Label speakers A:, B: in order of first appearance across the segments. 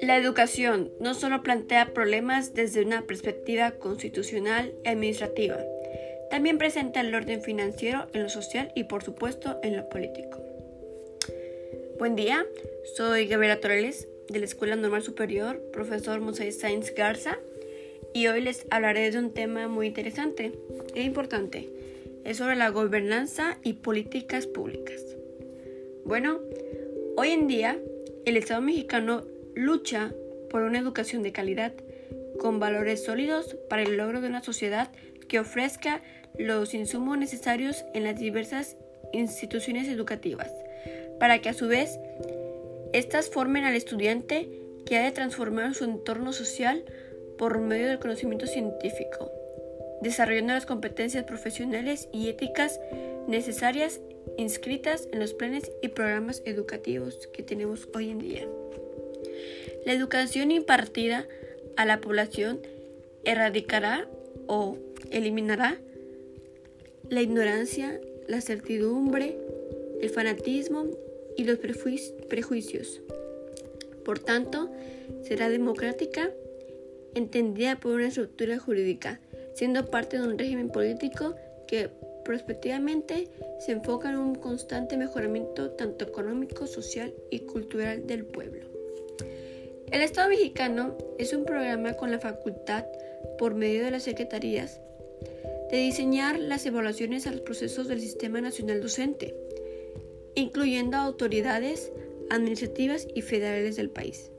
A: La educación no solo plantea problemas desde una perspectiva constitucional y administrativa, también presenta el orden financiero en lo social y por supuesto en lo político. Buen día, soy Gabriela Torres de la Escuela Normal Superior, profesor Moisés Sainz Garza, y hoy les hablaré de un tema muy interesante e importante. Es sobre la gobernanza y políticas públicas. Bueno, hoy en día el Estado mexicano lucha por una educación de calidad, con valores sólidos para el logro de una sociedad que ofrezca los insumos necesarios en las diversas instituciones educativas, para que a su vez éstas formen al estudiante que ha de transformar su entorno social por medio del conocimiento científico, desarrollando las competencias profesionales y éticas necesarias inscritas en los planes y programas educativos que tenemos hoy en día. La educación impartida a la población erradicará o eliminará la ignorancia, la certidumbre, el fanatismo y los prejuicios. Por tanto, será democrática, entendida por una estructura jurídica, siendo parte de un régimen político que prospectivamente se enfoca en un constante mejoramiento tanto económico, social y cultural del pueblo. El Estado mexicano es un programa con la facultad, por medio de las secretarías, de diseñar las evaluaciones a los procesos del Sistema Nacional Docente, incluyendo autoridades administrativas y federales del país.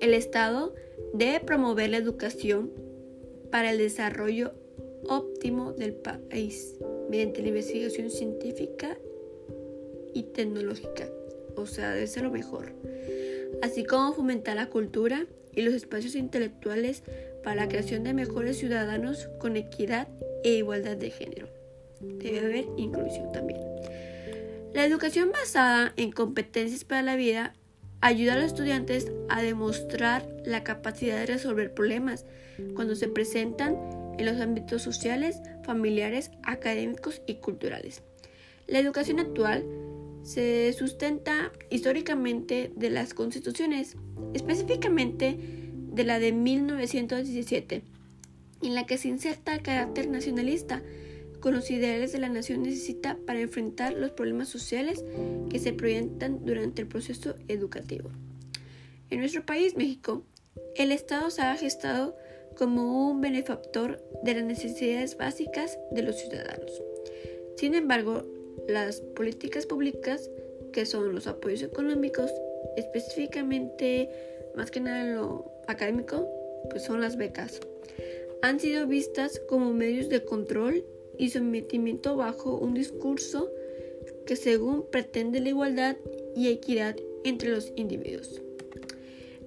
A: El Estado debe promover la educación para el desarrollo óptimo del país mediante la investigación científica y tecnológica, o sea, debe ser lo mejor así como fomentar la cultura y los espacios intelectuales para la creación de mejores ciudadanos con equidad e igualdad de género. Debe haber inclusión también. La educación basada en competencias para la vida ayuda a los estudiantes a demostrar la capacidad de resolver problemas cuando se presentan en los ámbitos sociales, familiares, académicos y culturales. La educación actual se sustenta históricamente de las constituciones, específicamente de la de 1917, en la que se inserta el carácter nacionalista con los ideales de la nación necesita para enfrentar los problemas sociales que se proyectan durante el proceso educativo. En nuestro país, México, el Estado se ha gestado como un benefactor de las necesidades básicas de los ciudadanos. Sin embargo, las políticas públicas, que son los apoyos económicos, específicamente más que nada en lo académico, pues son las becas. Han sido vistas como medios de control y sometimiento bajo un discurso que según pretende la igualdad y equidad entre los individuos.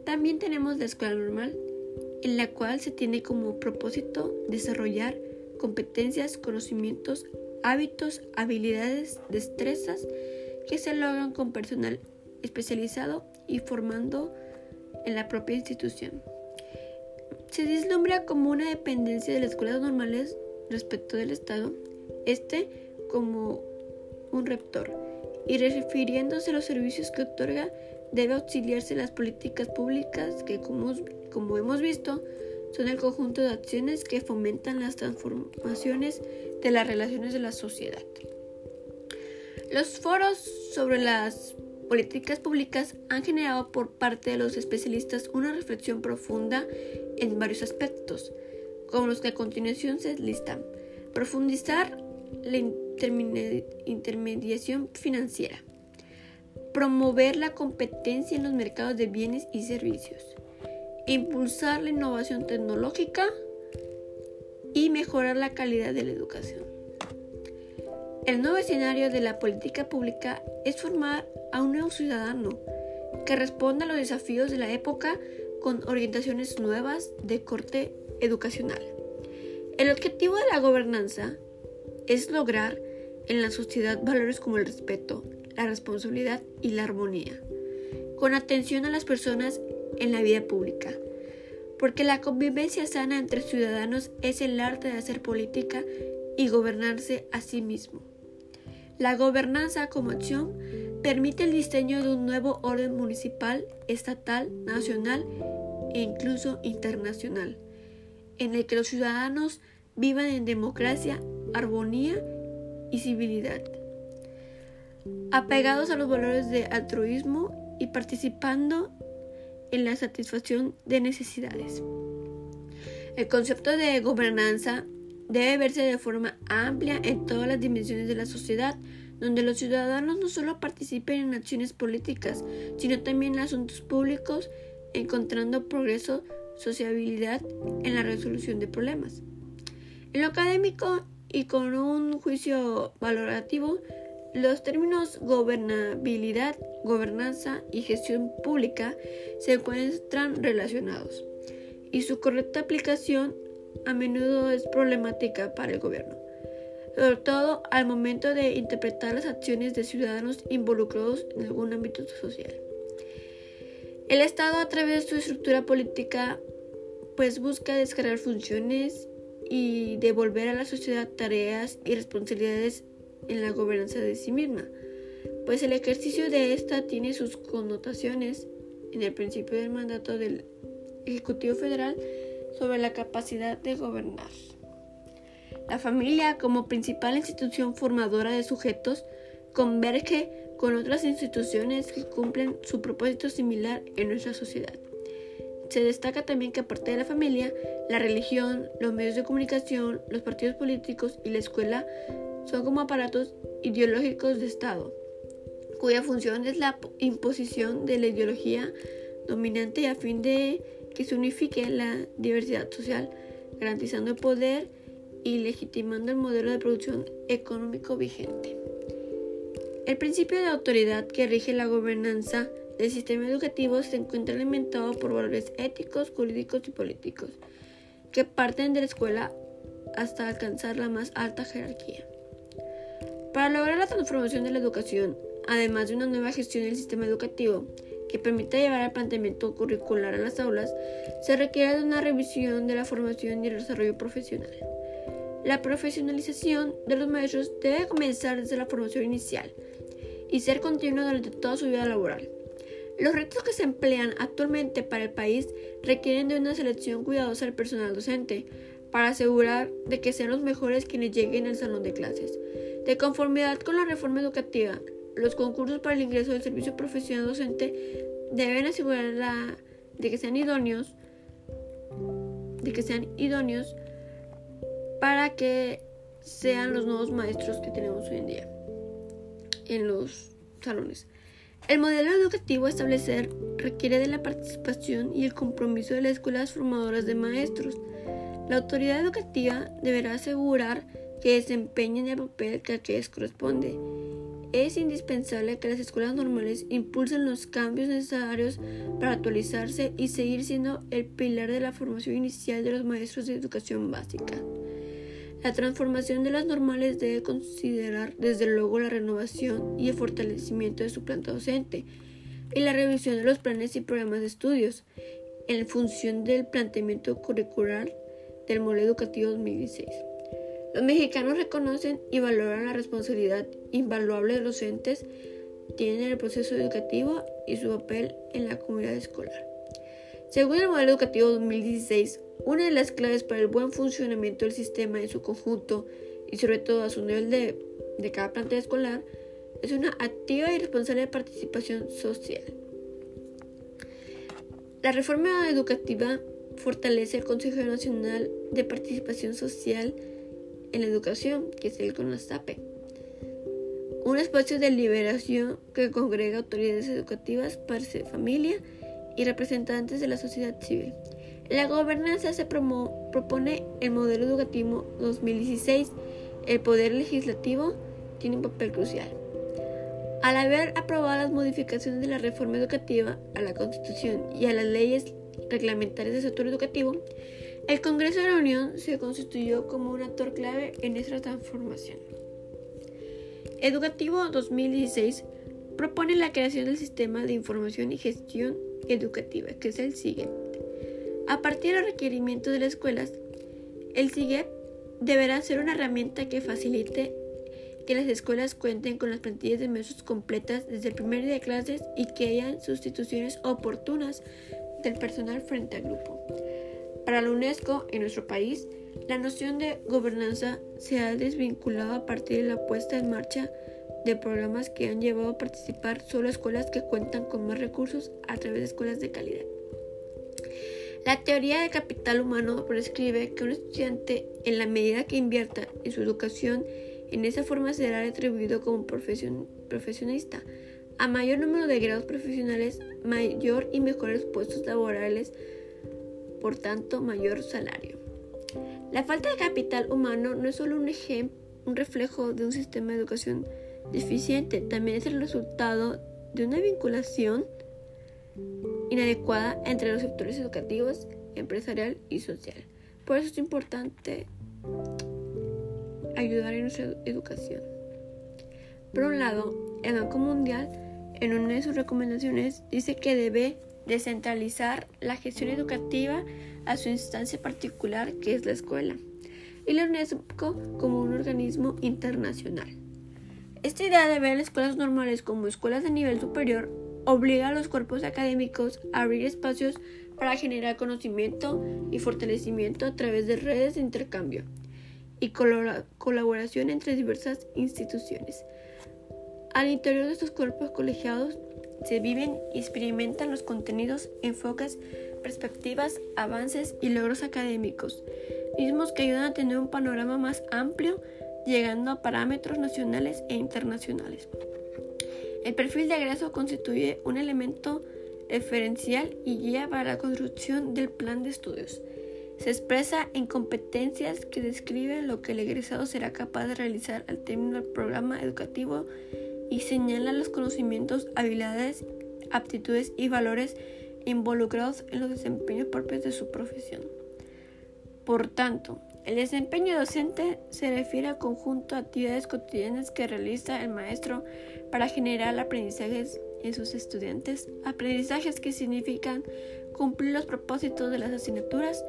A: También tenemos la escuela normal, en la cual se tiene como propósito desarrollar competencias, conocimientos, hábitos, habilidades, destrezas que se logran con personal especializado y formando en la propia institución. Se vislumbra como una dependencia de las escuelas normales respecto del Estado, este como un rector, y refiriéndose a los servicios que otorga, debe auxiliarse las políticas públicas que, como, como hemos visto, son el conjunto de acciones que fomentan las transformaciones de las relaciones de la sociedad. Los foros sobre las políticas públicas han generado por parte de los especialistas una reflexión profunda en varios aspectos, como los que a continuación se listan. Profundizar la intermediación financiera. Promover la competencia en los mercados de bienes y servicios impulsar la innovación tecnológica y mejorar la calidad de la educación. El nuevo escenario de la política pública es formar a un nuevo ciudadano que responda a los desafíos de la época con orientaciones nuevas de corte educacional. El objetivo de la gobernanza es lograr en la sociedad valores como el respeto, la responsabilidad y la armonía, con atención a las personas en la vida pública, porque la convivencia sana entre ciudadanos es el arte de hacer política y gobernarse a sí mismo. La gobernanza como acción permite el diseño de un nuevo orden municipal, estatal, nacional e incluso internacional, en el que los ciudadanos vivan en democracia, armonía y civilidad, apegados a los valores de altruismo y participando en la satisfacción de necesidades. El concepto de gobernanza debe verse de forma amplia en todas las dimensiones de la sociedad, donde los ciudadanos no solo participen en acciones políticas, sino también en asuntos públicos, encontrando progreso, sociabilidad en la resolución de problemas. En lo académico y con un juicio valorativo, los términos gobernabilidad, gobernanza y gestión pública se encuentran relacionados y su correcta aplicación a menudo es problemática para el gobierno sobre todo al momento de interpretar las acciones de ciudadanos involucrados en algún ámbito social. El Estado a través de su estructura política pues busca descargar funciones y devolver a la sociedad tareas y responsabilidades en la gobernanza de sí misma, pues el ejercicio de esta tiene sus connotaciones en el principio del mandato del Ejecutivo Federal sobre la capacidad de gobernar. La familia, como principal institución formadora de sujetos, converge con otras instituciones que cumplen su propósito similar en nuestra sociedad. Se destaca también que aparte de la familia, la religión, los medios de comunicación, los partidos políticos y la escuela son como aparatos ideológicos de Estado, cuya función es la imposición de la ideología dominante a fin de que se unifique la diversidad social, garantizando el poder y legitimando el modelo de producción económico vigente. El principio de autoridad que rige la gobernanza del sistema educativo se encuentra alimentado por valores éticos, jurídicos y políticos, que parten de la escuela hasta alcanzar la más alta jerarquía. Para lograr la transformación de la educación, además de una nueva gestión del sistema educativo que permita llevar el planteamiento curricular a las aulas, se requiere de una revisión de la formación y el desarrollo profesional. La profesionalización de los maestros debe comenzar desde la formación inicial y ser continua durante toda su vida laboral. Los retos que se emplean actualmente para el país requieren de una selección cuidadosa del personal docente para asegurar de que sean los mejores quienes lleguen al salón de clases. De conformidad con la reforma educativa, los concursos para el ingreso del servicio profesional docente deben asegurar de que sean idóneos de que sean idóneos para que sean los nuevos maestros que tenemos hoy en día en los salones. El modelo educativo a establecer requiere de la participación y el compromiso de las escuelas formadoras de maestros. La autoridad educativa deberá asegurar que desempeñen el papel que a les corresponde. Es indispensable que las escuelas normales impulsen los cambios necesarios para actualizarse y seguir siendo el pilar de la formación inicial de los maestros de educación básica. La transformación de las normales debe considerar desde luego la renovación y el fortalecimiento de su planta docente y la revisión de los planes y programas de estudios en función del planteamiento curricular del modelo educativo 2016. Los mexicanos reconocen y valoran la responsabilidad invaluable de los docentes tienen el proceso educativo y su papel en la comunidad escolar. Según el modelo educativo 2016, una de las claves para el buen funcionamiento del sistema en su conjunto y sobre todo a su nivel de, cada planta escolar es una activa y responsable participación social. La reforma educativa fortalece el Consejo Nacional de Participación Social en la Educación, que es el CONASAPE, un espacio de liberación que congrega autoridades educativas, padres de familia y representantes de la sociedad civil la gobernanza se propone el modelo educativo 2016. El poder legislativo tiene un papel crucial. Al haber aprobado las modificaciones de la reforma educativa a la Constitución y a las leyes reglamentarias del sector educativo, el Congreso de la Unión se constituyó como un actor clave en esta transformación. Educativo 2016 propone la creación del Sistema de Información y Gestión Educativa, que es el SIGE a partir del requerimiento de las escuelas, el SIGEP deberá ser una herramienta que facilite que las escuelas cuenten con las plantillas de maestros completas desde el primer día de clases y que hayan sustituciones oportunas del personal frente al grupo. Para la UNESCO en nuestro país, la noción de gobernanza se ha desvinculado a partir de la puesta en marcha de programas que han llevado a participar solo escuelas que cuentan con más recursos a través de escuelas de calidad. La teoría de capital humano prescribe que un estudiante, en la medida que invierta en su educación, en esa forma será retribuido como profesionista. A mayor número de grados profesionales, mayor y mejores puestos laborales, por tanto, mayor salario. La falta de capital humano no es solo un, un reflejo de un sistema de educación deficiente, también es el resultado de una vinculación inadecuada entre los sectores educativos, empresarial y social. Por eso es importante ayudar en nuestra educación. Por un lado, el Banco Mundial, en una de sus recomendaciones, dice que debe descentralizar la gestión educativa a su instancia particular, que es la escuela, y la UNESCO como un organismo internacional. Esta idea de ver las escuelas normales como escuelas de nivel superior obliga a los cuerpos académicos a abrir espacios para generar conocimiento y fortalecimiento a través de redes de intercambio y colaboración entre diversas instituciones. Al interior de estos cuerpos colegiados se viven y experimentan los contenidos, enfoques, perspectivas, avances y logros académicos, mismos que ayudan a tener un panorama más amplio, llegando a parámetros nacionales e internacionales. El perfil de egreso constituye un elemento referencial y guía para la construcción del plan de estudios. Se expresa en competencias que describen lo que el egresado será capaz de realizar al término del programa educativo y señala los conocimientos, habilidades, aptitudes y valores involucrados en los desempeños propios de su profesión. Por tanto, el desempeño docente se refiere al conjunto de actividades cotidianas que realiza el maestro para generar aprendizajes en sus estudiantes, aprendizajes que significan cumplir los propósitos de las asignaturas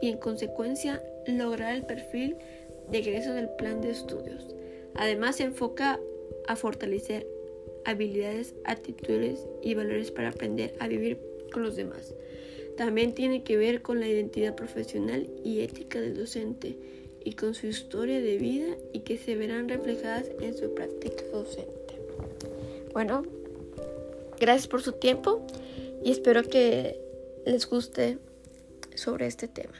A: y en consecuencia lograr el perfil de egreso del plan de estudios. Además se enfoca a fortalecer habilidades, actitudes y valores para aprender a vivir con los demás. También tiene que ver con la identidad profesional y ética del docente y con su historia de vida y que se verán reflejadas en su práctica docente. Bueno, gracias por su tiempo y espero que les guste sobre este tema.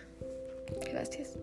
A: Gracias.